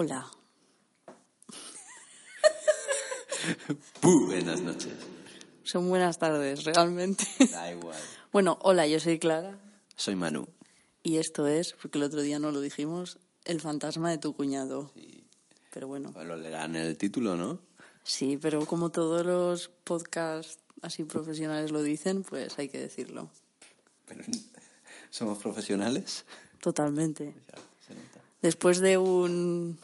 Hola. Buenas noches. Son buenas tardes, realmente. Da igual. Bueno, hola, yo soy Clara Soy Manu. y esto es, porque el otro día no lo dijimos, el fantasma de tu cuñado. Pero bueno, Lo leerán en el título, ¿no? sí, pero como todos los podcasts así profesionales lo dicen, pues hay que decirlo. Pero, ¿Somos profesionales? Totalmente. Ya, se nota. Después de un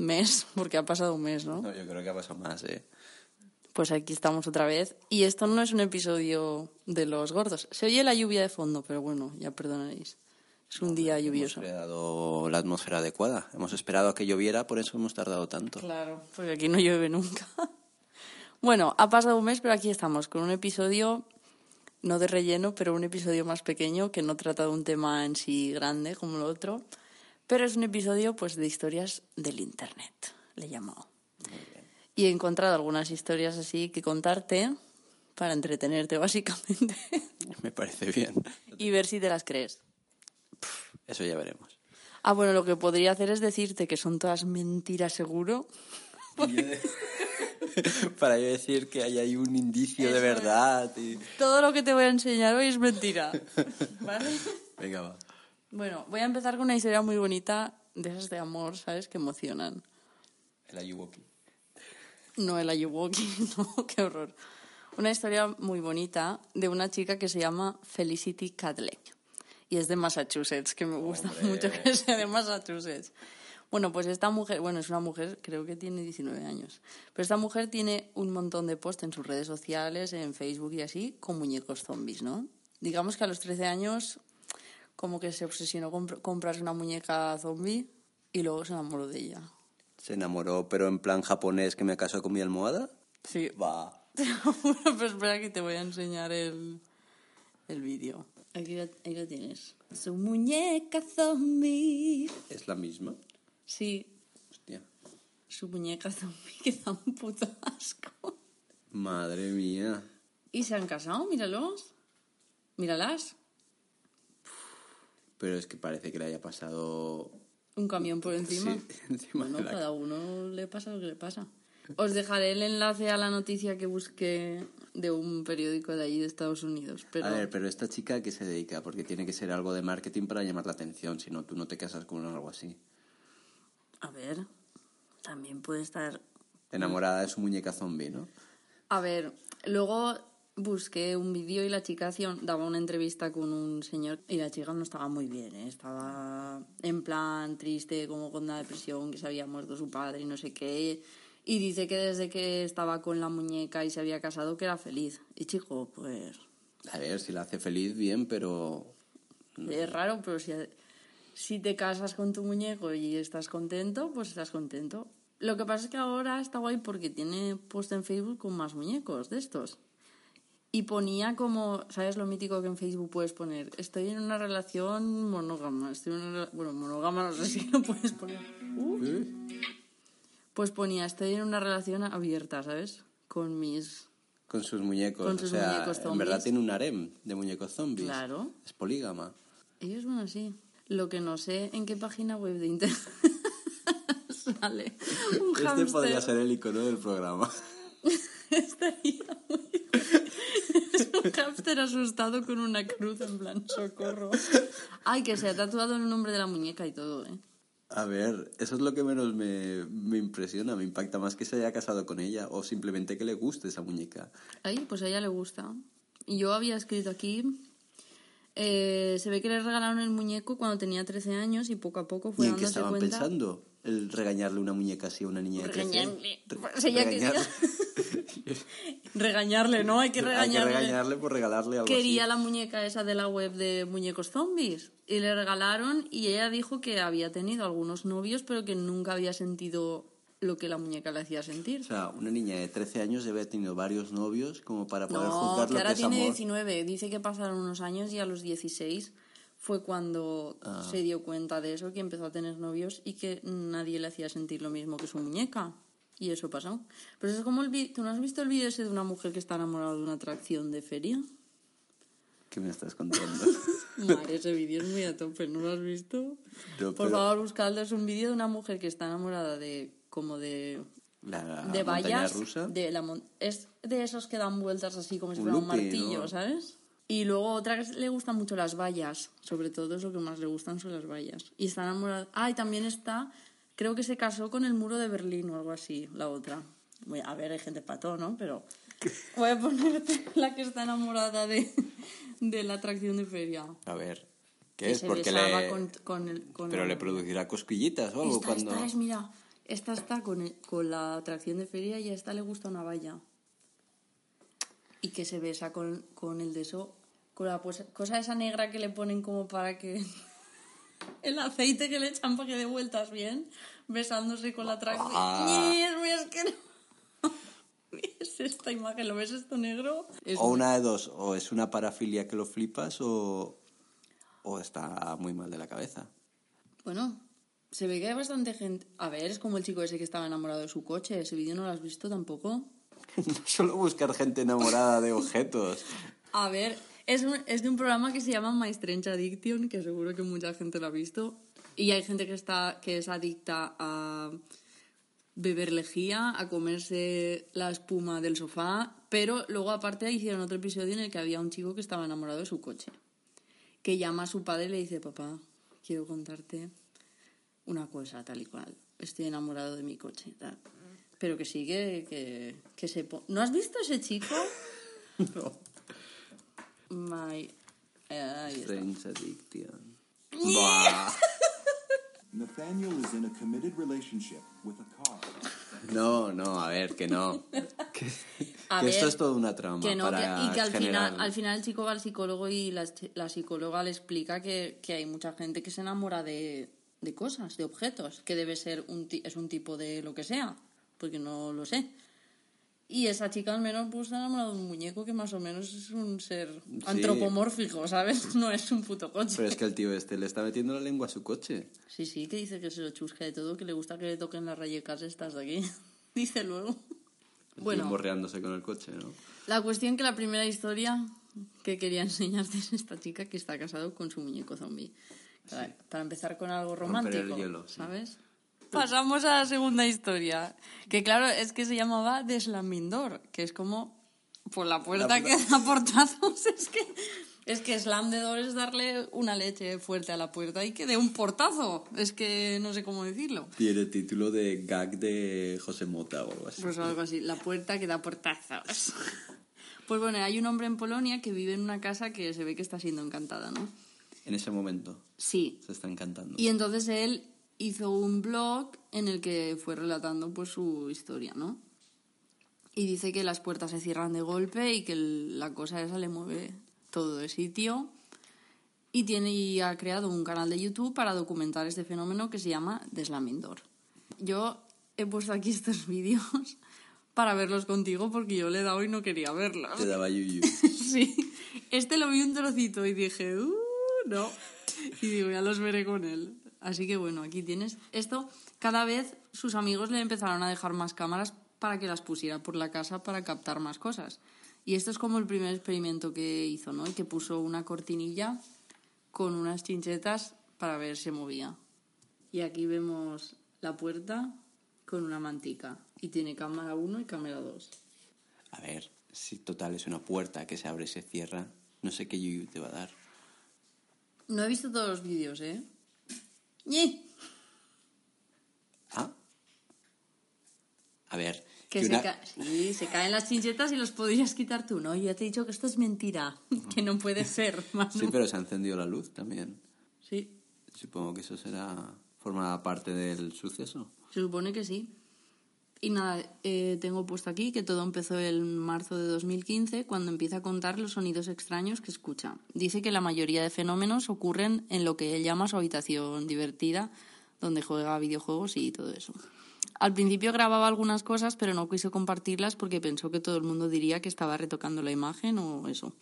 mes, porque ha pasado un mes, ¿no? No, yo creo que ha pasado más, ¿eh? Pues aquí estamos otra vez. Y esto no es un episodio de los gordos. Se oye la lluvia de fondo, pero bueno, ya perdonaréis. Es un día lluvioso. Hemos creado la atmósfera adecuada. Hemos esperado a que lloviera, por eso hemos tardado tanto. Claro, porque aquí no llueve nunca. Bueno, ha pasado un mes, pero aquí estamos con un episodio, no de relleno, pero un episodio más pequeño que no trata de un tema en sí grande como el otro, pero es un episodio pues de historias del Internet, le he llamado. Y he encontrado algunas historias así que contarte para entretenerte básicamente Me parece bien. y ver si te las crees. Eso ya veremos. Ah, bueno, lo que podría hacer es decirte que son todas mentiras seguro. Para yo decir que hay ahí un indicio de Eso verdad. y- Todo lo que te voy a enseñar hoy es mentira. ¿Vale? Venga, va. Bueno, voy a empezar con una historia muy bonita de esas de amor, ¿sabes? Que emocionan. El Ayuwoki. No el Ayuwoki, no, qué horror. Una historia muy bonita de una chica que se llama Felicity Cadley. Y es de Massachusetts, que me gusta mucho que sea de Massachusetts. Bueno, pues esta mujer, bueno, es una mujer, creo que tiene 19 años. Pero esta mujer tiene un montón de posts en sus redes sociales, en Facebook y así, con muñecos zombies, ¿no? Digamos que a los 13 años como que se obsesionó con pr- comprarse una muñeca zombie y luego se enamoró de ella. Se enamoró, pero en plan japonés que me casó con mi almohada. Sí. Va. bueno, pues espera que te voy a enseñar el, el vídeo. Aquí ahí la tienes. Su muñeca zombie. Es la misma. Sí, Hostia. su muñeca zombie que da un puto asco. Madre mía. Y se han casado, míralos. Míralas. Pero es que parece que le haya pasado. Un camión por encima. Sí, encima Bueno, de la cada uno le pasa lo que le pasa. Os dejaré el enlace a la noticia que busqué de un periódico de allí de Estados Unidos. Pero A ver, pero esta chica ¿a qué se dedica? Porque tiene que ser algo de marketing para llamar la atención, si no, tú no te casas con algo así. a ver, también puede estar Enamorada de su muñeca zombie, ¿no? A ver, luego busqué un vídeo y la chica hacía- daba una entrevista con un señor y la chica no estaba muy bien, ¿eh? estaba en plan triste, como con una depresión, que se había muerto su padre y no sé qué. Y dice que desde que estaba con la muñeca y se había casado que era feliz. Y chico, pues A ver, si la hace feliz, bien, pero... es raro, pero si, si te casas con tu muñeco y estás contento, pues estás contento. Lo que pasa es que ahora está guay porque tiene puesto en Facebook con más muñecos de estos. Y ponía como, ¿sabes lo mítico que en Facebook puedes poner? Estoy en una relación monógama. Estoy en una, bueno, monógama no sé si lo puedes poner. Uh. ¿Eh? Pues ponía, estoy en una relación abierta, ¿sabes? Con mis... Con sus muñecos. Con sus o sea, muñecos en zombies. verdad tiene un harem de muñecos zombies. Claro. Es polígama. Ellos van así. Lo que no sé en qué página web de internet sale un Este podría ser el icono del programa. Estaría muy Es un hámster asustado con una cruz en plan socorro. Ay, que se ha tatuado el nombre de la muñeca y todo, ¿eh? A ver, eso es lo que menos me, me impresiona, me impacta más que se haya casado con ella o simplemente que le guste esa muñeca. Ay, pues a ella le gusta. Y yo había escrito aquí Eh, se ve que le regalaron el muñeco cuando tenía 13 años y poco a poco fue ¿Y en qué estaban cuenta. pensando? El regañarle una muñeca así a una niña de 13 años. Regañarle. Regañarle. Regañarle, ¿no? Hay que Hay que regañarle. regañarle por regalarle algo Quería así. la muñeca esa de la web de muñecos zombies y le regalaron y ella dijo que había tenido algunos novios pero que nunca había sentido lo que la muñeca le hacía sentir. O sea, una niña de 13 años debe haber tenido varios novios como para poder No, juzgar que lo ahora que es tiene amor. 19. Dice que pasaron unos años y a los 16 fue cuando Ah. se dio cuenta de eso, que empezó a tener novios y que nadie le hacía sentir lo mismo que su muñeca. Y eso pasó. Pero eso es como el vi- ¿Tú no has visto el vídeo ese de una mujer que está enamorada de una atracción de feria? ¿Qué me estás contando? Madre, ese vídeo es muy a tope, ¿no lo has visto? No, Por pero- favor, buscadlo. Es un vídeo de una mujer que está enamorada de como de La de montaña vallas rusa. de la mon- es de esos que dan vueltas así como si fuera un martillo sabes y luego otra que le gustan mucho las vallas sobre todo es lo que más le gustan son las vallas y está enamorada. Ah y también está creo que se casó con el muro de Berlín o algo así la otra. A ver hay gente para todo no pero voy a ponerte la que está enamorada de, de la atracción de feria. A ver, ¿qué que es? se Porque le... con, con el con Pero el- le producirá cosquillitas o algo esta, cuando... esta es, mira, esta está con, el- con la atracción de feria y a esta le gusta una valla. Y que se besa con, con el de eso, con la pues- cosa esa negra que le ponen como para que... El aceite que le echan para que dé vueltas bien, besándose con la atracción. Ah. Es muy asqueroso. ¿Es esta imagen? ¿Lo ves esto negro? Es O una de dos, o es una parafilia que lo flipas o, o está muy mal de la cabeza. Bueno, se ve que hay bastante gente... A ver, es como el chico ese que estaba enamorado de su coche. Ese vídeo no lo has visto tampoco. No solo buscar gente enamorada de objetos. A ver, es, es de un programa que se llama My Strange Addiction, que seguro que mucha gente lo ha visto. Y hay gente que, está, que es adicta a beber lejía, a comerse la espuma del sofá. Pero luego, aparte, hicieron otro episodio en el que había un chico que estaba enamorado de su coche. Que llama a su padre y le dice: Papá, quiero contarte una cosa tal y cual. Estoy enamorado de mi coche. Tal. Pero que sí, que, que, se... ¿No has visto ese chico? No. My... eh, ahí está. Strange addiction. Buah. Nathaniel is in a committed relationship with a car. No, no, a ver, que no. Que, A que ver, esto es toda una trama que no, que- y que al generar... final, al final el chico va al psicólogo y la, la psicóloga le explica que, que hay mucha gente que se enamora de, de cosas, de objetos, que debe ser un, ti- es un tipo de lo que sea, porque no lo sé. Y esa chica al menos está enamorada de un muñeco que más o menos es un ser antropomórfico, ¿sabes? No es un puto coche. Pero es que el tío este le está metiendo la lengua a su coche. Sí, sí, que dice que se lo chusca de todo, que le gusta que le toquen las rayecas estas de aquí. dice luego. El Bueno. tío morreándose con el coche, ¿no? La cuestión que la primera historia que quería enseñarte es esta chica que está casado con su muñeco zombie. Para, para empezar con algo Romper el romántico, hielo, sí. Pasamos a la segunda historia, que claro, es que se llamaba Deslamindor, que es como por la puerta La que da portazos, es que es que slam de door es darle una leche fuerte a la puerta y que dé un portazo, es que no sé cómo decirlo. Tiene título de gag de José Mota o algo así. Pues algo así, la puerta que da portazos. Pues bueno, hay un hombre en Polonia que vive en una casa que se ve que está siendo encantada, ¿no? En ese momento Sí. se está encantando. Y entonces él hizo un blog en el que fue relatando pues su historia, ¿no? Y dice que las puertas se cierran de golpe y que la cosa esa le mueve todo de sitio. Y, tiene, y ha creado un canal de YouTube para documentar este fenómeno que se llama Deslamindor. Yo he puesto aquí estos vídeos para verlos contigo porque yo le he dado y no quería verlos. Te daba yuyu. Sí. Este lo vi un trocito y dije, uh, no. Y digo, ya los veré con él. Así que bueno, aquí tienes. Esto, cada vez sus amigos le empezaron a dejar más cámaras para que las pusiera por la casa para captar más cosas. Y esto es como el primer experimento que hizo, ¿no? Y que puso una cortinilla con unas chinchetas para ver si movía. Y aquí vemos la puerta con una mantica. Y tiene cámara 1 y cámara 2. A ver, si total es una puerta que se abre y se cierra, no sé qué yuyu te va a dar. No he visto todos los vídeos, ¿eh? ¡Ñe! Ah. A ver, Que Que se, ca- sí, se caen las chinchetas y los podrías quitar tú, ¿no? Ya te he dicho que esto es mentira, que no puede ser. Manu. Sí, pero se ha encendido la luz también. Sí, Supongo que eso será forma parte del suceso. se supone que sí. Y nada, eh, tengo puesto aquí que todo empezó en marzo de 2015 cuando empieza a contar los sonidos extraños que escucha. Dice que la mayoría de fenómenos ocurren en lo que él llama su habitación divertida, donde juega videojuegos y todo eso. Al principio grababa algunas cosas, pero no quiso compartirlas porque pensó que todo el mundo diría que estaba retocando la imagen o eso.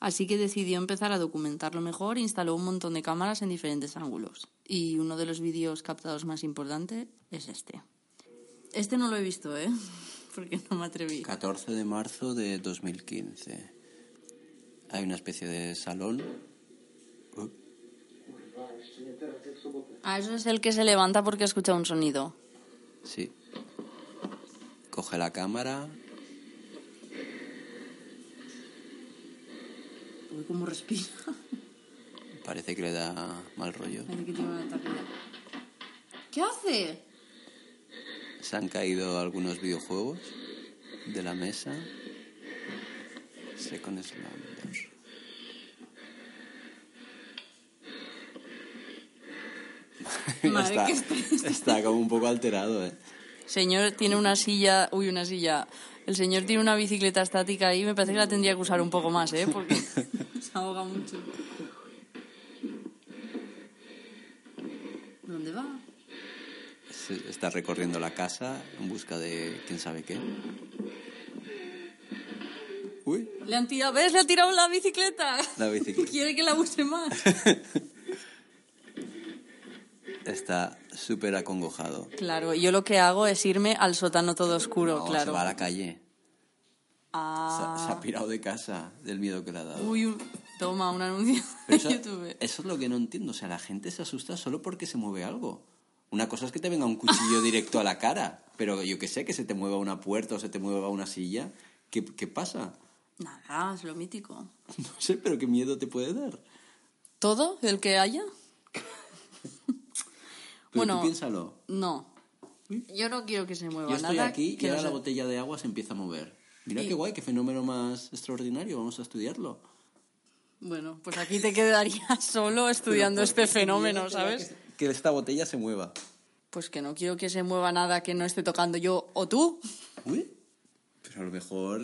Así que decidió empezar a documentarlo mejor e instaló un montón de cámaras en diferentes ángulos. Y uno de los vídeos captados más importante es este. Este no lo he visto, ¿eh? Porque no me atreví. 14 de marzo de 2015. Hay una especie de salón. Uh, Ah, eso es el que se levanta porque ha escuchado un sonido. sí. Coge la cámara. Uy, cómo respira. Parece que le da mal rollo. Parece que tiene un ataque. ¿Qué hace? Se han caído algunos videojuegos de la mesa. Second Slumber. Está, está como un poco alterado, ¿eh? Señor tiene una silla. Uy, una silla. El señor tiene una bicicleta estática ahí. Me parece que la tendría que usar un poco más, ¿eh? Porque se ahoga mucho. ¿Dónde va? Está recorriendo la casa en busca de quién sabe qué. Uy, Le han tirado. ¿Ves? Le ha tirado la bicicleta. la bicicleta. Quiere que la use más. Está súper acongojado. Claro, yo lo que hago es irme al sótano todo oscuro, No, claro. se va a la calle. Se, ha- Ah. se ha pirado de casa del miedo que le ha dado. Uy, un- toma un anuncio de YouTube. eso es lo que no entiendo. O sea, la gente se asusta solo porque se mueve algo. Una cosa es que te venga un cuchillo directo a la cara. Pero yo que sé, que se te mueva una puerta o se te mueva una silla. ¿Qué, qué pasa? Nada, es lo mítico. No sé, pero qué miedo te puede dar. ¿Todo? ¿El que haya? Pero Bueno, tú piénsalo. No. Yo no quiero que se mueva Yo estoy nada. aquí y no ahora la botella de agua se empieza a mover. Mira Y- qué guay, qué fenómeno más extraordinario. Vamos a estudiarlo. Bueno, pues aquí te quedarías solo estudiando este fenómeno, ¿sabes? Que esta botella se mueva. Pues que no quiero que se mueva nada que no esté tocando yo o tú. Uy, pero a lo mejor,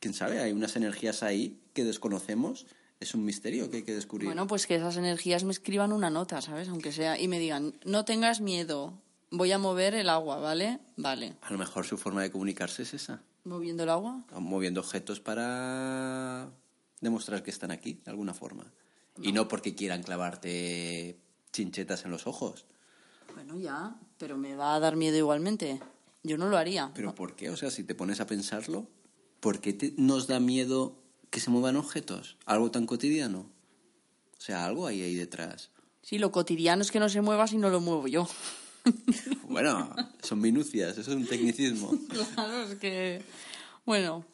quién sabe, hay unas energías ahí que desconocemos. Es un misterio que hay que descubrir. Bueno, pues que esas energías me escriban una nota, ¿sabes? Aunque sea, y me digan, no tengas miedo, voy a mover el agua, ¿vale? Vale. A lo mejor su forma de comunicarse es esa, Moviendo el agua. moviendo objetos para demostrar que están aquí, de alguna forma. Y no porque quieran clavarte chinchetas en los ojos. Bueno, ya, pero me va a dar miedo igualmente. Yo no lo haría. ¿Pero por qué? O sea, si te pones a pensarlo, ¿por qué te- nos da miedo que se muevan objetos? Algo tan cotidiano. O sea, algo hay ahí detrás. Sí, lo cotidiano es que no se mueva si no lo muevo yo. Bueno, son minucias, eso es un tecnicismo. Claro, es que... Bueno,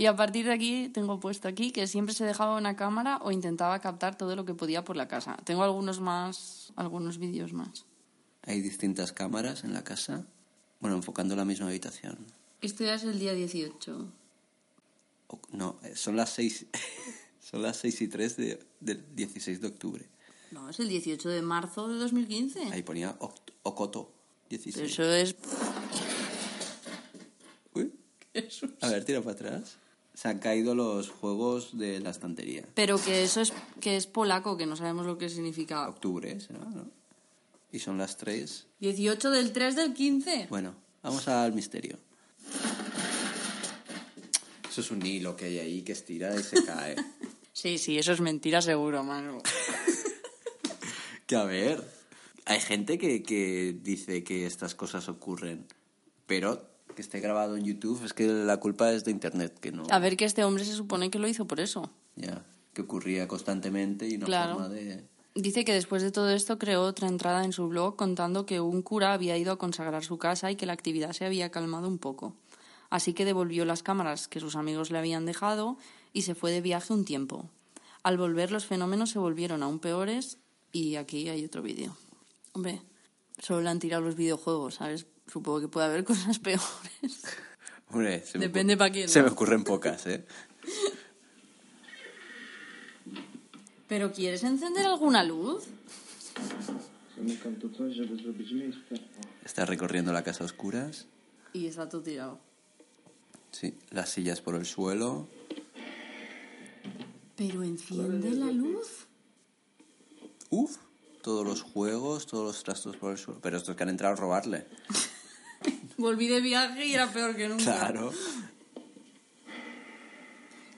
y a partir de aquí tengo puesto aquí que siempre se dejaba una cámara o intentaba captar todo lo que podía por la casa. Tengo algunos más, algunos vídeos más. Hay distintas cámaras en la casa, bueno, enfocando la misma habitación. Esto ya es el día 18. O- no, eh, son las seis, son las seis y tres de- del 16 de octubre. No, es el 18 de marzo de 2015. Ahí ponía Ocoto, 16. Eso es... Uy, a ver, tira para atrás. Se han caído los juegos de la estantería. Pero que eso es, que es polaco, que no sabemos lo que significa. Octubre, ¿será? ¿no? Y son las tres. 18 del 3 del 15. Bueno, vamos al misterio. Eso es un hilo que hay ahí que estira y se cae. Sí, sí, eso es mentira seguro, Manu. que a ver, hay gente que, que dice que estas cosas ocurren, pero que esté grabado en YouTube es que la culpa es de Internet, que no. A ver que este hombre se supone que lo hizo por eso. Ya, que ocurría constantemente y una Claro. forma de... Dice que después de todo esto creó otra entrada en su blog contando que un cura había ido a consagrar su casa y que la actividad se había calmado un poco. Así que devolvió las cámaras que sus amigos le habían dejado y se fue de viaje un tiempo. Al volver los fenómenos se volvieron aún peores y aquí hay otro vídeo. Hombre, solo le han tirado los videojuegos, ¿sabes? Supongo que puede haber cosas peores. Hombre, se Depende ocur- pa' quién, Se me ocurren pocas, ¿eh? ¿Pero quieres encender alguna luz? Está recorriendo la casa a oscuras. Y está todo tirado. Sí, las sillas por el suelo. Pero enciende la luz. Uf, todos los juegos, todos los trastos por el suelo. Pero estos que han entrado a robarle. Volví de viaje y era peor que nunca. Claro.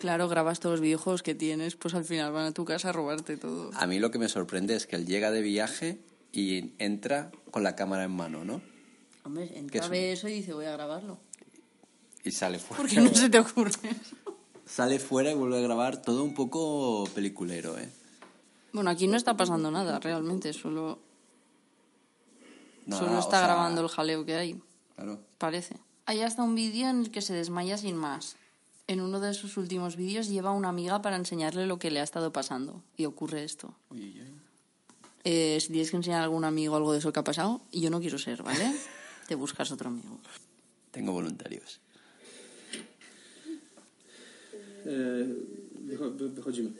Claro, grabas todos los videojuegos que tienes, pues al final van a tu casa a robarte todo. A mí lo que me sorprende es que él llega de viaje y entra con la cámara en mano, ¿no? Hombre, ¿Qué entra, ve eso y dice, voy a grabarlo. Y sale fuera. ¿Por qué no se te ocurre eso? Sale fuera y vuelve a grabar todo un poco peliculero, ¿eh? Bueno, aquí no está pasando nada, realmente. Solo, solo o está sea, grabando el jaleo que hay. Claro. Parece. Hay hasta un vídeo en el que se desmaya sin más. En uno de sus últimos vídeos lleva a una amiga para enseñarle lo que le ha estado pasando. Y ocurre esto. Uy, uy, uy. Eh, si tienes que enseñar a algún amigo algo de eso que ha pasado, yo no quiero ser, ¿vale? Te buscas otro amigo. Tengo voluntarios. E, wycho-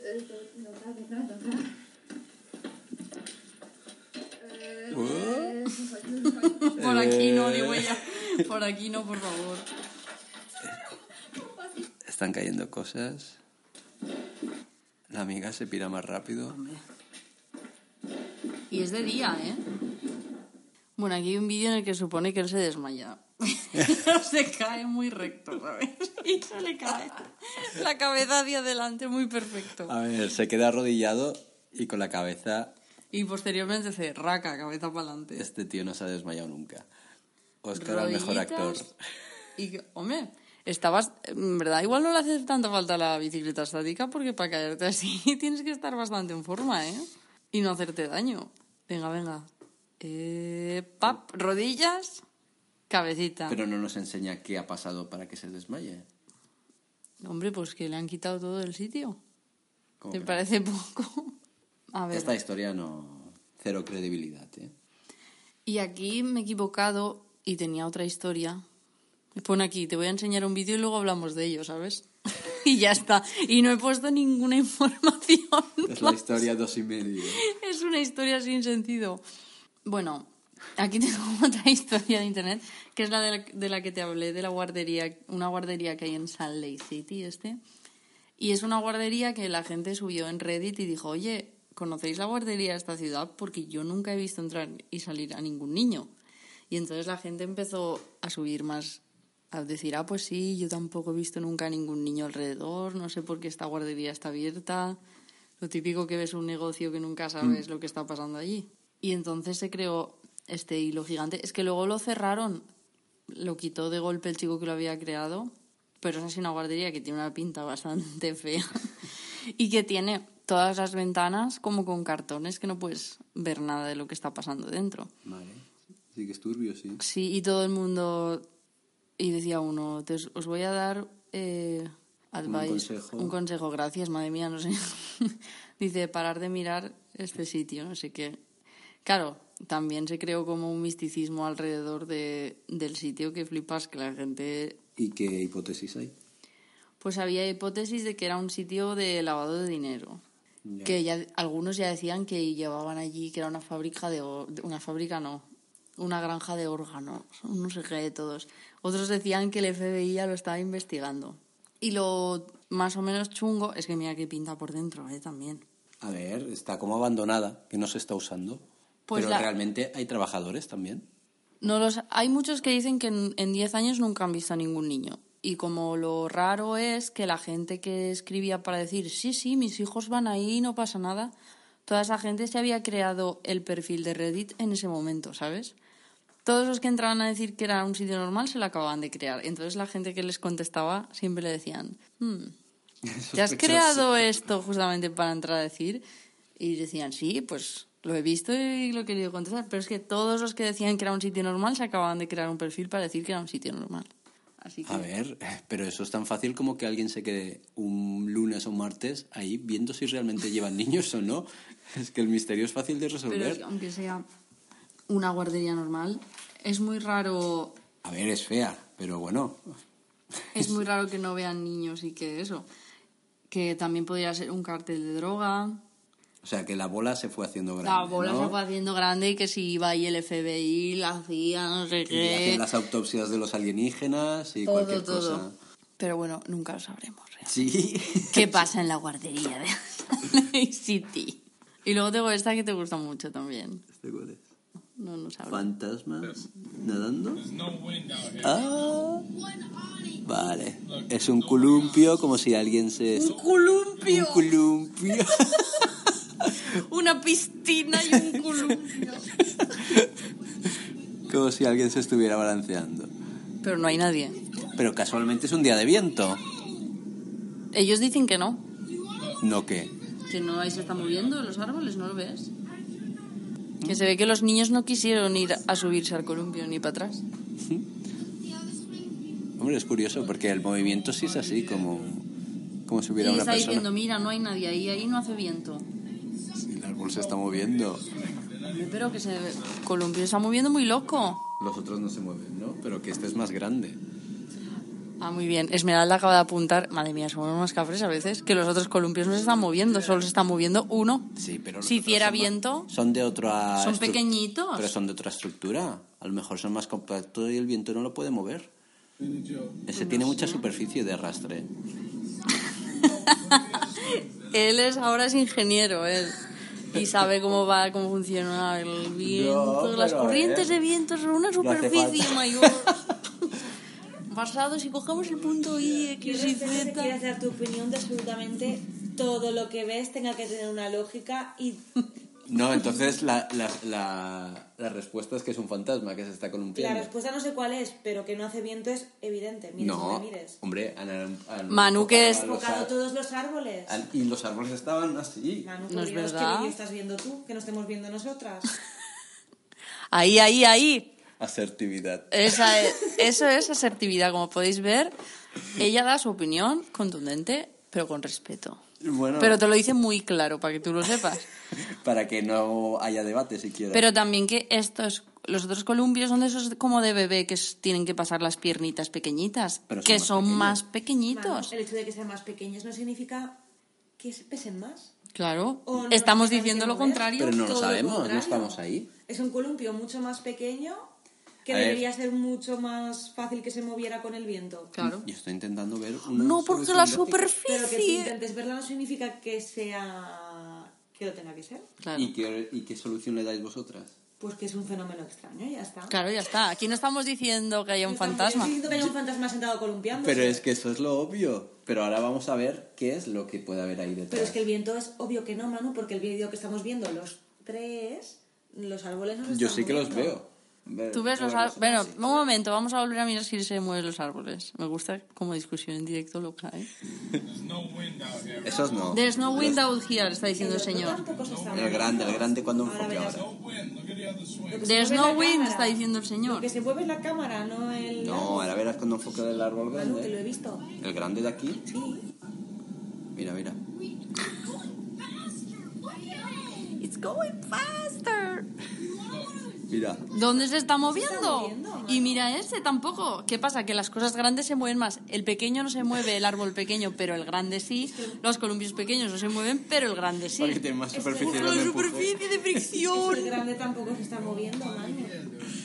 Por aquí no, ni huella. Por aquí no, por favor. Están cayendo cosas. La amiga se pira más rápido. Hombre. Y es de día, ¿eh? Bueno, aquí hay un vídeo en el que supone que él se desmaya. se cae muy recto, ¿sabes? Y se le cae la cabeza hacia adelante muy perfecto. A ver, se queda arrodillado y con la cabeza. Y posteriormente hace raca, cabeza para adelante. Este tío no se ha desmayado nunca. Oscar al mejor actor. Y, hombre, estabas... En verdad, igual no le hace tanta falta la bicicleta estática porque para caerte así tienes que estar bastante en forma, ¿eh? Y no hacerte daño. Venga, venga. Eh, pap, rodillas, cabecita. Pero no nos enseña qué ha pasado para que se desmaye. Hombre, pues que le han quitado todo el sitio. ¿Cómo ¿Te parece poco? A ver. Esta historia no. Cero credibilidad, ¿eh? Y aquí me he equivocado y tenía otra historia. Pone aquí, te voy a enseñar un vídeo y luego hablamos de ello, ¿sabes? y ya está. Y no he puesto ninguna información. Es la historia dos y medio. Es una historia sin sentido. Bueno, aquí tengo otra historia de internet, que es la de la, de la que te hablé, de la guardería, una guardería que hay en Salt Lake City, este. Y es una guardería que la gente subió en Reddit y dijo, oye, ¿conocéis la guardería de esta ciudad? Porque yo nunca he visto entrar y salir a ningún niño. Y entonces la gente empezó a subir más, a decir, ah, pues sí, yo tampoco he visto nunca a ningún niño alrededor, no sé por qué esta guardería está abierta. Lo típico que ves un negocio que nunca sabes lo que está pasando allí. Y entonces se creó este hilo gigante. Es que luego lo cerraron, lo quitó de golpe el chico que lo había creado, pero es así una guardería que tiene una pinta bastante fea y que tiene todas las ventanas como con cartones que no puedes ver nada de lo que está pasando dentro. Vale. Sí que es turbio, sí. Sí, y todo el mundo. Y decía uno, "Te os, voy a dar eh, advice, consejo. un consejo, gracias, madre mía, no sé. Dice, parar de mirar este sitio, no sé qué. Claro, también se creó como un misticismo alrededor de, del sitio que flipas, que la gente. ¿Y qué hipótesis hay? Pues había hipótesis de que era un sitio de lavado de dinero. Que ya, algunos ya decían que llevaban allí, que era una fábrica de... Una fábrica no, una granja de órganos, no sé qué de todos. Otros decían que el FBI ya lo estaba investigando. Y lo más o menos chungo es que mira qué pinta por dentro, ¿eh? También. A ver, está como abandonada, que no se está usando. Pues Pero la- realmente hay trabajadores también. No los, hay muchos que dicen que en en 10 años nunca han visto a ningún niño. Y como lo raro es que la gente que escribía para decir, sí, sí, mis hijos van ahí, no pasa nada, toda esa gente se había creado el perfil de Reddit en ese momento, ¿sabes? Todos los que entraban a decir que era un sitio normal se lo acababan de crear. Entonces la gente que les contestaba siempre le decían, "Hmm, ¿te has creado esto justamente para entrar a decir? Y decían, sí, pues lo he visto y lo he querido contestar. Pero es que todos los que decían que era un sitio normal se acababan de crear un perfil para decir que era un sitio normal. Así que, A ver, pero eso es tan fácil como que alguien se quede un lunes o un martes ahí viendo si realmente llevan niños o no. Es que el misterio es fácil de pero resolver. es que aunque sea... una guardería normal. Es muy raro, A ver, es fea, pero bueno. es muy raro que no vean niños y que eso. Que también podría ser un cartel de droga. O sea, que la bola se fue haciendo grande. La bola ¿no? se fue haciendo grande y que si iba ahí el FBI, la hacía, no sé Y qué. hacen las autopsias de los alienígenas y todo, cualquier todo. cosa. Pero bueno, nunca lo sabremos. realmente. Sí. ¿Qué pasa en la guardería de Lake City? Y luego tengo esta que te gusta mucho también. ¿Este cuál es? No, no sabes. ¿Fantasmas nadando? Ah, vale. Es un columpio como si alguien se... ¡Un columpio! Un columpio. Una piscina y un columpio. como si alguien se estuviera balanceando. Pero no hay nadie. Pero casualmente es un día de viento. Ellos dicen que no. ¿No qué? Que no ahí se está moviendo los árboles, ¿no lo ves? Que se ve que los niños no quisieron ir a subirse al columpio ni para atrás. Hombre, es curioso porque el movimiento sí es así, como, como si hubiera una está persona. diciendo, mira, no hay nadie ahí, ahí no hace viento. Se está moviendo. Pero que se columpio se está moviendo muy loco. Los otros no se mueven, ¿no? Pero que este es más grande. Ah, muy bien. Esmeralda acaba de apuntar, madre mía, somos más cafres a veces, que los otros columpios no se están moviendo, solo se está moviendo uno. Sí, pero Si hiciera son viento, Son de otra... Son pequeñitos. Pero son de otra estructura. A lo mejor son más compactos y el viento no lo puede mover. Ese tiene mucha superficie de arrastre. él es ahora es ingeniero, él. Y sabe cómo va, cómo funciona el viento. No, Las corrientes eh, de viento son una superficie falta. mayor. Basado, si cogemos el punto I, X no y Z. quieres dar tu opinión de absolutamente todo lo que ves tenga que tener una lógica y No, entonces la, la, la, la respuesta es que es un fantasma que se está la columpiando. respuesta no sé cuál es, pero que no hace viento es evidente. Mires no, donde mires. hombre, han, han Manu, que es- ar- todos los árboles. han- y los árboles estaban así. Manu, No es verdad. ¿qué vídeo estás viendo tú? Que no estemos viendo nosotras. Ahí, ahí, ahí. Asertividad. Esa es- eso es asertividad, como podéis ver. Ella da su opinión contundente, pero con respeto. Bueno, Pero te lo dice muy claro, para que tú lo sepas. para que no haya debate siquiera. Pero también que estos, los otros columpios son de esos como de bebé que tienen que pasar las piernitas pequeñitas, Pero son que más son pequeños. más pequeñitos. el hecho de que sean más pequeños no significa que se pesen más. Claro, no estamos diciendo lo contrario. Pero no lo todo lo sabemos, no estamos ahí. Es un columpio mucho más pequeño que A ver. debería ser mucho más fácil que se moviera con el viento. Claro. Yo estoy intentando ver una No, porque la lógica. Pero que tú superficie. intentes verla no significa que sea que lo tenga que ser. Claro. ¿Y qué, ¿Y qué solución le dais vosotras? Pues que es un fenómeno extraño, ya está. Claro, ya está. Aquí no estamos diciendo que haya un No estamos fantasma. diciendo que haya un fantasma sentado columpiando. Pero es que eso es lo obvio. Pero ahora vamos a ver qué es lo que puede haber ahí detrás. Pero es que el viento es obvio que no, Manu, porque el vídeo que estamos viendo, los tres, los árboles no se Yo están sí que los veo. Ver- Tú ves los árboles. Bueno, un momento, vamos a volver a mirar si se mueven los árboles. Me gusta como discusión en directo loca, ¿eh? Esos no. There's no wind out here, está diciendo el señor. El grande, el grande cuando enfoque ahora. There's no wind, está diciendo el Lo señor. que se mueve la cámara, no el... No, ahora verás cuando enfoque el árbol Manu, que lo he grande. visto. El grande de aquí. Sí. Mira, mira. It's going faster. Mira. ¿Dónde se está moviendo? y mira ese tampoco. ¿Qué pasa? Que las cosas grandes se mueven más. El pequeño no se mueve, el árbol pequeño, pero el grande sí. Los columpios pequeños no se mueven, pero el grande sí. Porque tiene más superficie la superficie de Es fricción. que el grande tampoco se está moviendo.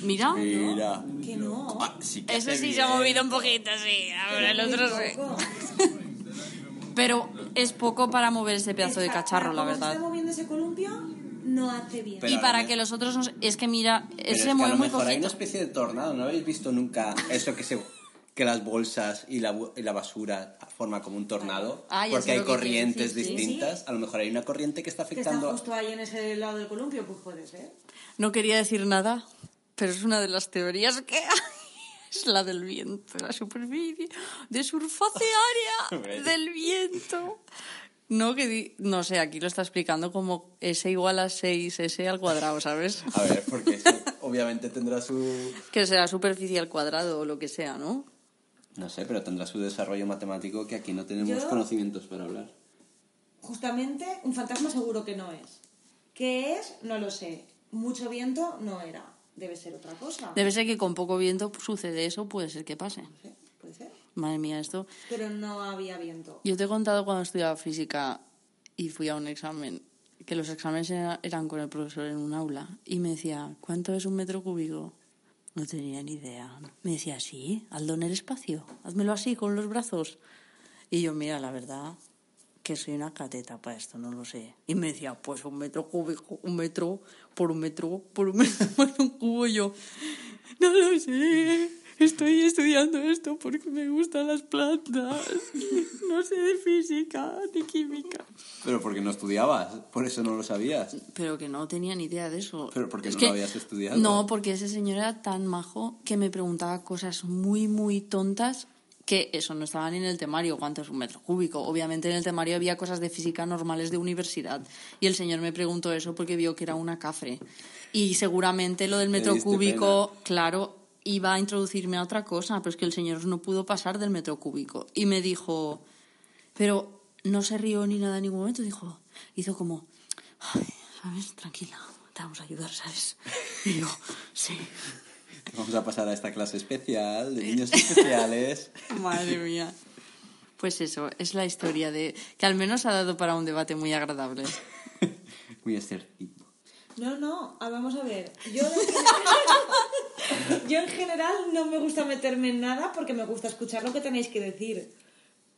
Mira. Mira. Que no. Ah, sí que Ese sí se ha movido un poquito, sí. Ahora el otro sí. Pero es poco para mover ese pedazo de cacharro, la para cómo se verdad. está moviendo ese columpio, no hace bien. Pero y para que los otros no... se- Es que mira, Pero es se que a mueve lo muy mejor hay una poquito. especie de tornado. ¿No habéis visto nunca eso que se que las bolsas y la, y la basura forma como un tornado? Ah, porque hay corrientes decir, sí. distintas. A lo mejor hay una corriente que está que está afectando. justo ahí en ese lado del columpio, pues puede ser. No quería decir nada, pero es una de las teorías que hay. Es la del viento, la superficie de surface Hombre. área del viento. No, que di- no sé, aquí lo está explicando como S igual a 6S al cuadrado, ¿sabes? A ver, porque eso obviamente tendrá su. Que será superficie al cuadrado o lo que sea, ¿no? No sé, pero tendrá su desarrollo matemático que aquí no tenemos Yo- conocimientos para hablar. Justamente, un fantasma seguro que no es. ¿Qué es? No lo sé. mucho viento no era. Debe ser otra cosa. Debe ser que con poco viento sucede eso, puede ser que pase. No sé, puede ser. Madre mía, esto. Pero no había viento. Yo te he contado cuando estudiaba física y fui a un examen, que los exámenes era- eran con el profesor en un aula y me decía, ¿cuánto es un metro cúbico? No tenía ni idea. Me decía, sí, hazlo en el espacio, házmelo así, con los brazos. Y yo, mira, la verdad, que soy una cateta para esto, no lo sé. Y me decía, pues un metro cúbico, un metro por un metro por un metro por un cubo. Y yo, no lo sé, estoy estudiando esto porque me gustan las plantas. No sé de física ni química. Pero porque no estudiabas, por eso no lo sabías. Pero que no tenía ni idea de eso. Pero porque Es no que- lo habías estudiado. No, porque ese señor era tan majo que me preguntaba cosas muy, muy tontas que eso no estaba ni en el temario, cuánto es un metro cúbico. Obviamente en el temario había cosas de física normales de universidad. Y el señor me preguntó eso porque vio que era una cafre. Y seguramente lo del metro cúbico, claro, iba a introducirme a otra cosa, pero es que el señor no pudo pasar del metro cúbico. Y me dijo, pero no se rió ni nada en ningún momento, dijo, hizo como, "Ay, ¿sabes? Tranquila, te vamos a ayudar, ¿sabes? Y yo, sí. Vamos a pasar a esta clase especial de niños especiales. Madre mía. Pues eso, es la historia de que al menos ha dado para un debate muy agradable. Muy escéptico. No, no, ah, vamos a ver. Yo, en general no me gusta meterme en nada porque me gusta escuchar lo que tenéis que decir.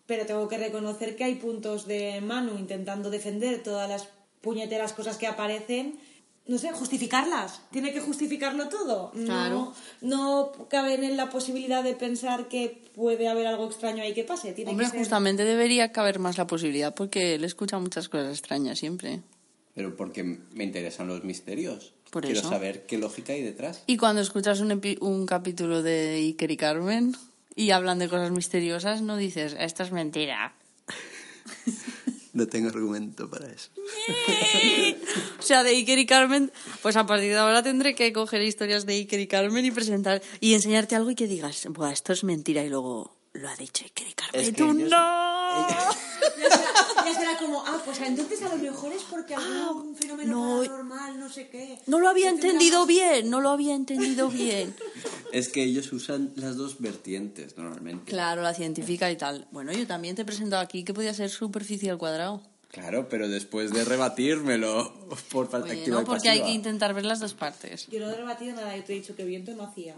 Pero tengo que reconocer que hay puntos de Manu intentando defender todas las puñeteras cosas que aparecen. No sé, justificarlas. Tiene que justificarlo todo. No- Claro. No, caben en la posibilidad de pensar que puede haber algo extraño ahí que pase. Tiene Hombre, que ser- justamente debería caber más la posibilidad porque él escucha muchas cosas extrañas siempre. Pero porque me interesan los misterios. Por Quiero eso. saber qué lógica hay detrás. Y cuando escuchas un, epi- un capítulo de Iker y Carmen y hablan de cosas misteriosas, no dices, esto es mentira. No tengo argumento para eso. O sea, de Iker y Carmen, pues a partir de ahora tendré que coger historias de Iker y Carmen y presentar y enseñarte algo y que digas, Buah, esto es mentira y luego lo ha dicho Iker y Carmen. Es y que tú, ¡no! Ya será, ya será como, ah, pues entonces a lo mejor es porque algún fenómeno no. paranormal, no sé qué. No lo había tendrá entendido bien, no lo había entendido bien. Es que ellos usan las dos vertientes normalmente. Claro, la científica y tal. Bueno, yo también te he presentado aquí que podía ser superficie al cuadrado. Claro, pero después de rebatírmelo por parte activa Bueno, y porque hay que intentar ver las dos partes. Yo no he rebatido nada, yo te he dicho que viento no hacía.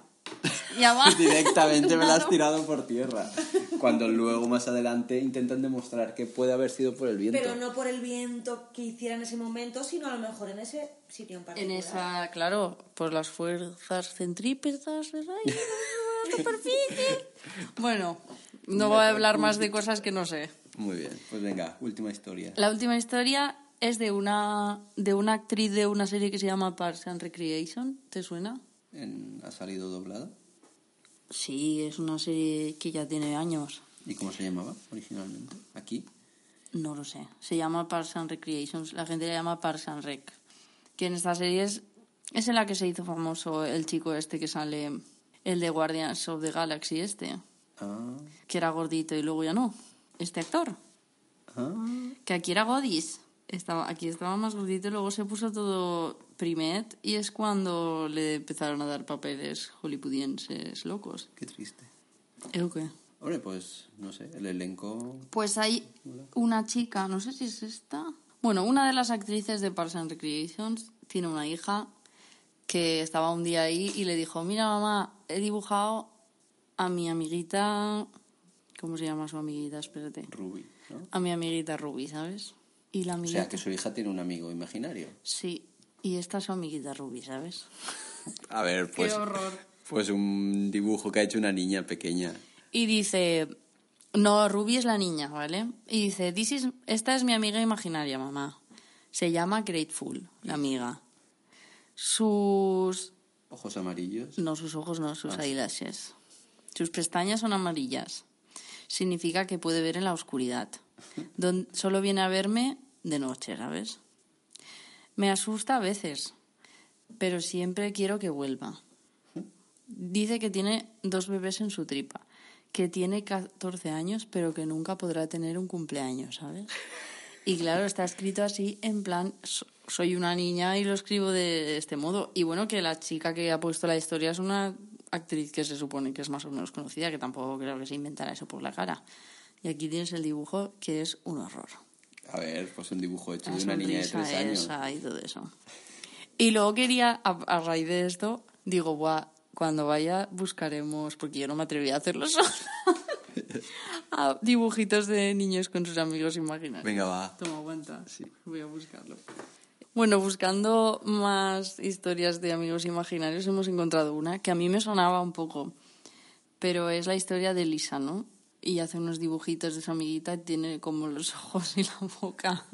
Ya va. Directamente me la has Claro. tirado por tierra. Cuando luego más adelante intentan demostrar que puede haber sido por el viento. Pero no por el viento que hiciera en ese momento, sino a lo mejor en ese sitio en En particular. esa, claro, por las fuerzas centrípetas de la superficie. Bueno, no voy a hablar más de cosas que no sé. Muy bien, pues venga, última historia. La última historia es de una, de una actriz de una serie que se llama Parks and Recreation. ¿Te suena? En- ¿Ha salido doblada? Sí, es una serie que ya tiene años. ¿Y cómo se llamaba originalmente? ¿Aquí? No lo sé. Se llama Parks and Recreation. La gente le llama Parks and Rec. Que en esta serie es, es en la que se hizo famoso el chico este que sale, el de Guardians of the Galaxy este, Ah, que era gordito y luego ya no. Este actor, ah. que aquí era Godis. Estaba, aquí estaba más gordito y luego se puso todo primet y es cuando le empezaron a dar papeles hollywoodienses locos. Qué triste. ¿El qué? Hombre, pues no sé, el elenco. Pues hay una chica, no sé si es esta. Bueno, una de las actrices de Parks and Recreations tiene una hija que estaba un día ahí y le dijo, mira mamá, he dibujado a mi amiguita... ¿Cómo se llama su amiguita? Espérate. Ruby, ¿no? A mi amiguita Ruby, ¿sabes? Y la O sea, que su hija tiene un amigo imaginario. Sí, y esta es su amiguita Ruby, ¿sabes? A ver, pues. horror. Pues un dibujo que ha hecho una niña pequeña. Y dice, no, Ruby es la niña, ¿vale? Y dice, This is- esta es mi amiga imaginaria, mamá. Se llama Grateful, la amiga. Sus... Ojos amarillos. No, sus ojos no, Ah, sus eyelashes. Sus pestañas son amarillas. Significa que puede ver en la oscuridad. Don- solo viene a verme de noche, ¿sabes? Me asusta a veces, pero siempre quiero que vuelva. Dice que tiene dos bebés en su tripa, que tiene 14 años, pero que nunca podrá tener un cumpleaños, ¿sabes? Y claro, está escrito así en plan, so- soy una niña y lo escribo de este modo. Y bueno, que la chica que ha puesto la historia es una actriz que se supone que es más o menos conocida, que tampoco creo que se inventara eso por la cara. Y aquí tienes el dibujo que es un horror. A ver, pues un dibujo hecho La de una niña de tres años. esa y todo eso. Y luego quería, a, a raíz de esto, digo, Buah, cuando vaya buscaremos, porque yo no me atreví a hacerlo sola, a dibujitos de niños con sus amigos imaginarios. Venga, va. Toma, aguanta. Voy a buscarlo. Bueno, buscando más historias de amigos imaginarios, hemos encontrado una que a mí me sonaba un poco, pero es la historia de Lisa, ¿no? Y hace unos dibujitos de su amiguita y tiene como los ojos y la boca.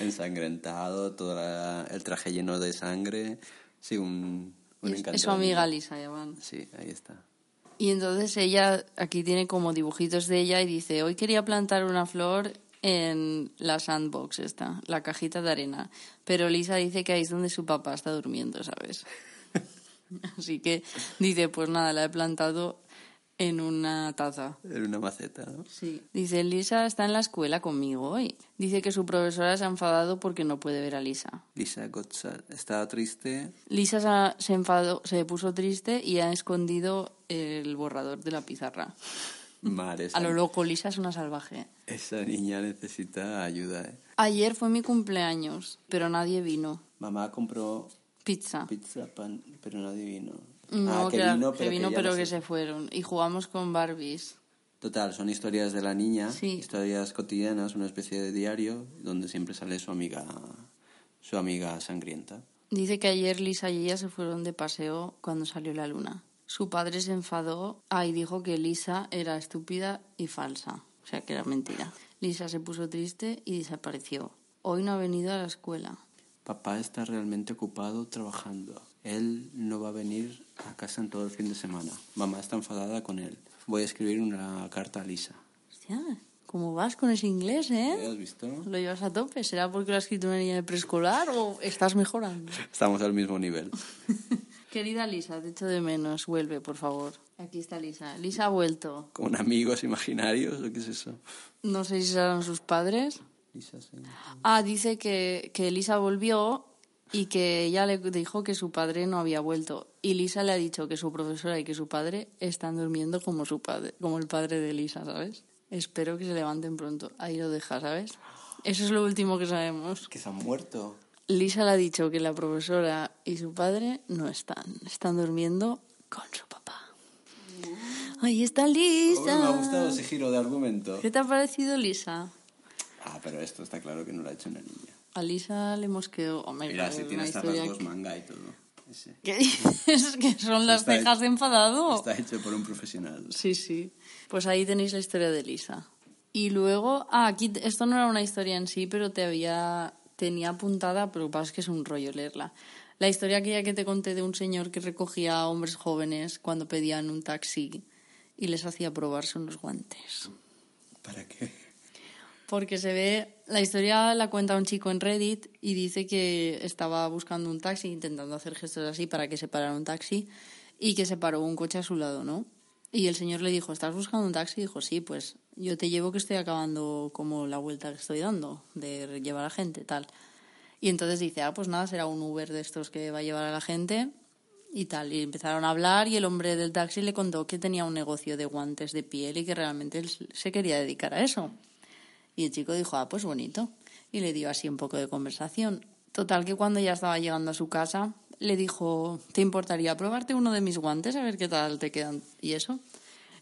Ensangrentado, todo la- el traje lleno de sangre. Sí, un, un es, es su amiga. Lisa, llaman. Sí, ahí está. Y entonces ella aquí tiene como dibujitos de ella y dice, hoy quería plantar una flor en la sandbox esta, la cajita de arena. Pero Lisa dice que ahí es donde su papá está durmiendo, ¿sabes? Así que dice, pues nada, la he plantado en una taza. Era una maceta, ¿no? Sí. Dice, Lisa está en la escuela conmigo hoy. Dice que su profesora se ha enfadado porque no puede ver a Lisa. Lisa Gotza estaba triste. Lisa se enfadó, se puso triste y ha escondido el borrador de la pizarra. A lo loco, Lisa es una salvaje. esa niña necesita ayuda, ¿eh? Ayer fue mi cumpleaños, pero nadie vino. Mamá compró Pizza. pizza, pan, pero nadie vino. No, ah, que, vino, que pero, vino, ya pero no que se fueron. Y jugamos con Barbies. Total, son historias de la niña, Sí. historias cotidianas, una especie de diario donde siempre sale su amiga, su amiga sangrienta. Dice que ayer Lisa y ella se fueron de paseo cuando salió la luna. Su padre se enfadó ah, y dijo que Lisa era estúpida y falsa. O sea, que era mentira. Lisa se puso triste y desapareció. Hoy no ha venido a la escuela. Papá está realmente ocupado trabajando. Él no va a venir a casa en todo el fin de semana. Mamá está enfadada con él. Voy a escribir una carta a Lisa. Hostia, ¿cómo vas con ese inglés, eh? ¿Has visto? ¿Lo llevas a tope? ¿Será porque lo has escrito una niña de preescolar o estás mejorando? Estamos al mismo nivel. Querida Lisa, te echo de menos. Vuelve, por favor. Aquí está Lisa. Lisa ha vuelto. ¿Con amigos imaginarios o qué es eso? No sé si serán sus padres. Lisa, sí. Ah, dice que, que Lisa volvió y que ella le dijo que su padre no había vuelto. Y Lisa le ha dicho que su profesora y que su padre están durmiendo como su padre, como el padre de Lisa, ¿sabes? Espero que se levanten pronto. Ahí lo deja, ¿sabes? Eso es lo último que sabemos. Que se han muerto. Lisa le ha dicho que la profesora y su padre no están, están durmiendo con su papá. Ahí está Lisa. me ha gustado ese giro de argumento. ¿Qué te ha parecido Lisa? Ah, pero esto está claro que no lo ha hecho una niña. A Lisa le mosqueó. Hombre, Mira, es si tiene hasta rasgos que- manga y todo. Ese. ¿Qué dices? Que son las Está cejas de enfadado. Está hecho por un profesional. Sí, sí. Pues ahí tenéis la historia de Lisa. Y luego, ah, aquí esto no era una historia en sí, pero te había tenía apuntada, pero pasa es que es un rollo leerla. La historia aquella que te conté de un señor que recogía a hombres jóvenes cuando pedían un taxi y les hacía probarse unos guantes. ¿Para qué? Porque se ve, la historia la cuenta un chico en Reddit y dice que estaba buscando un taxi, intentando hacer gestos así para que se parara un taxi y que se paró un coche a su lado, ¿no? Y el señor le dijo, ¿estás buscando un taxi? Y dijo, sí, pues yo te llevo que estoy acabando como la vuelta que estoy dando, de llevar a gente, tal. Y entonces dice, ah, pues nada, será un Uber de estos que va a llevar a la gente y tal. Y empezaron a hablar y el hombre del taxi le contó que tenía un negocio de guantes de piel y que realmente él se quería dedicar a eso. Y el chico dijo, ah, pues bonito. Y le dio así un poco de conversación. Total que cuando ya estaba llegando a su casa, le dijo, ¿te importaría probarte uno de mis guantes a ver qué tal te quedan? Y eso.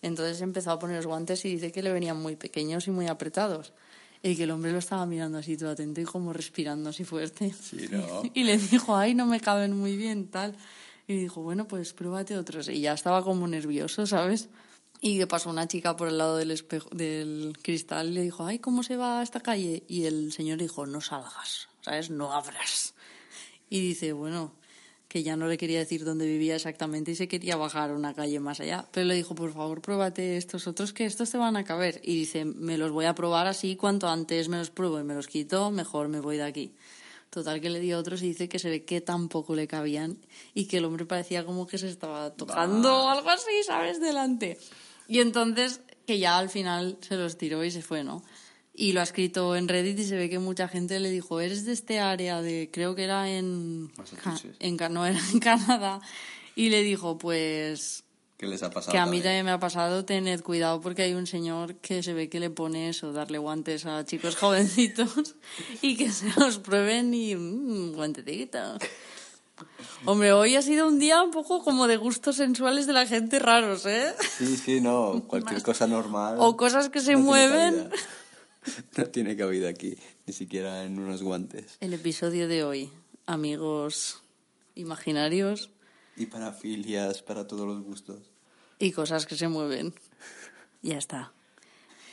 Entonces empezó a poner los guantes y dice que le venían muy pequeños y muy apretados. Y que el hombre lo estaba mirando así todo atento y como respirando así fuerte. Sí, ¿no? Y le dijo, ay, no me caben muy bien, tal. Y dijo, bueno, pues pruébate otros. Y ya estaba como nervioso, ¿sabes? Y que pasó una chica por el lado del espejo, del cristal y le dijo, ay, ¿cómo se va a esta calle? Y el señor dijo, no salgas, ¿sabes? No abras. Y dice, bueno, que ya no le quería decir dónde vivía exactamente y se quería bajar a una calle más allá. Pero le dijo, por favor, pruébate estos otros que estos te van a caber. Y dice, me los voy a probar así, cuanto antes me los pruebo y me los quito, mejor me voy de aquí. Total que le dio otros y dice que se ve que tampoco le cabían y que el hombre parecía como que se estaba tocando o algo así, ¿sabes? Delante. Y entonces que ya al final se los tiró y se fue, ¿no? Y lo ha escrito en Reddit y se ve que mucha gente le dijo, eres de este área de, creo que era en, en, no, era en Canadá. Y le dijo, pues, ¿Qué les ha pasado? que a mí también? también me ha pasado, tened cuidado porque hay un señor que se ve que le pone eso, darle guantes a chicos jovencitos y que se los prueben y mmm, guantecito. Hombre, hoy ha sido un día un poco como de gustos sensuales de la gente raros, ¿eh? Sí, sí, no. Cualquier cosa normal. O cosas que se no mueven. No tiene cabida aquí, ni siquiera en unos guantes. El episodio de hoy, amigos imaginarios Y para filias, para todos los gustos. y cosas que se mueven. Ya está.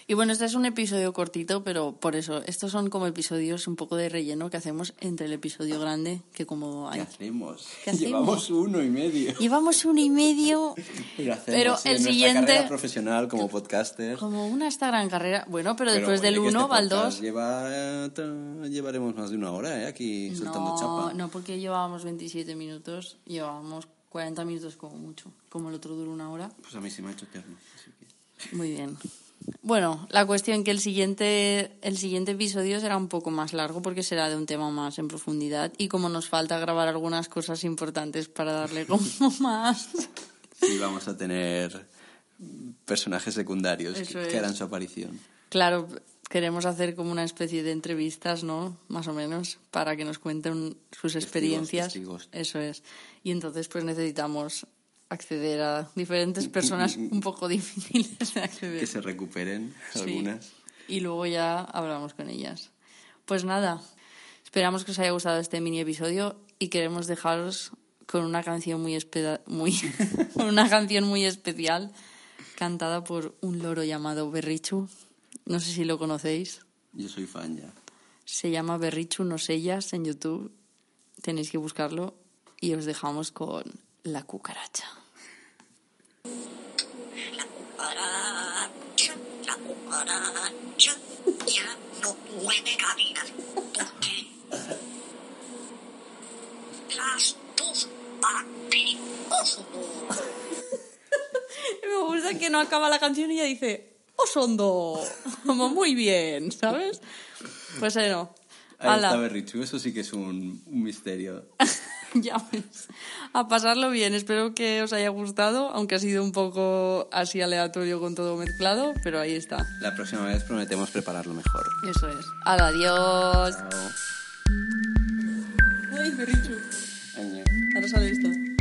Y bueno, este es un episodio cortito, pero por eso, estos son como episodios un poco de relleno que hacemos entre el episodio grande, que como ¿Qué hay... hacemos? ¿Qué hacemos? Llevamos uno y medio. Llevamos uno y medio, Pero, hacemos, pero sí, el siguiente, carrera profesional como podcaster. como una esta gran carrera, bueno, pero, Pero después del uno este va el podcast dos. Lleva, eh, llevaremos más de una hora, ¿eh? Aquí soltando No, chapa. no, porque llevábamos 27 minutos, llevábamos 40 minutos como mucho, como el otro duró una hora. Pues a mí se me ha hecho eterno. así que- Muy bien. Bueno, la cuestión que el siguiente, el siguiente episodio será un poco más largo porque será de un tema más en profundidad y como nos falta grabar algunas cosas importantes para darle como más... Sí, vamos a tener personajes secundarios Eso que, harán su aparición. Claro, queremos hacer como una especie de entrevistas, ¿no? Más o menos, para que nos cuenten sus experiencias. testigos. Eso es. Y entonces pues necesitamos acceder a diferentes personas un poco difíciles de acceder. Que se recuperen Sí. algunas. Y luego ya hablamos con ellas. Pues nada, esperamos que os haya gustado este mini episodio y queremos dejaros con una canción muy, muy una canción muy especial cantada por un loro llamado Berrichu. No sé si lo conocéis. Yo soy fan ya. Se llama Berrichu No Sellas en YouTube. Tenéis que buscarlo y os dejamos con La cucaracha. cucaracha, la cucaracha ya no puede caminar porque las dos Me gusta que no acaba la canción y ella dice Osondo. Como muy bien, ¿sabes? Pues bueno. Ahí Ala. está Berrichu, eso sí que es un, un misterio. ya ves. A pasarlo bien. Espero que os haya gustado, aunque ha sido un poco así aleatorio con todo mezclado, pero ahí está. La próxima vez prometemos prepararlo mejor. Eso es. Adiós. Chao. Ay, Berrichu. Año. Ahora sale esto.